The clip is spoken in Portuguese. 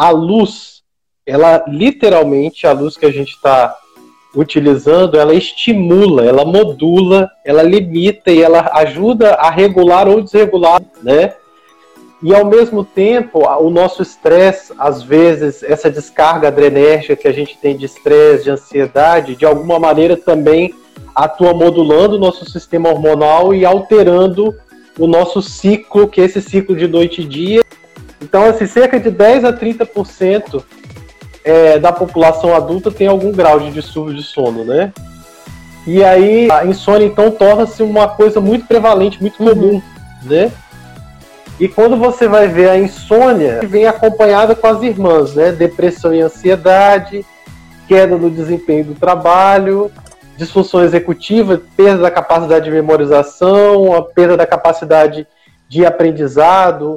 a luz, ela literalmente, a luz que a gente está utilizando, ela estimula, ela modula, ela limita e ela ajuda a regular ou desregular, né? E ao mesmo tempo, o nosso estresse, às vezes, essa descarga adrenérgica que a gente tem de estresse, de ansiedade, de alguma maneira também atua modulando o nosso sistema hormonal e alterando o nosso ciclo, que é esse ciclo de noite e dia. Então, assim, cerca de 10 a 30% é, da população adulta tem algum grau de distúrbio de sono, né? E aí a insônia então torna-se uma coisa muito prevalente, muito comum, uhum. né? E quando você vai ver a insônia, vem acompanhada com as irmãs, né? Depressão e ansiedade, queda no desempenho do trabalho, disfunção executiva, perda da capacidade de memorização, a perda da capacidade de aprendizado,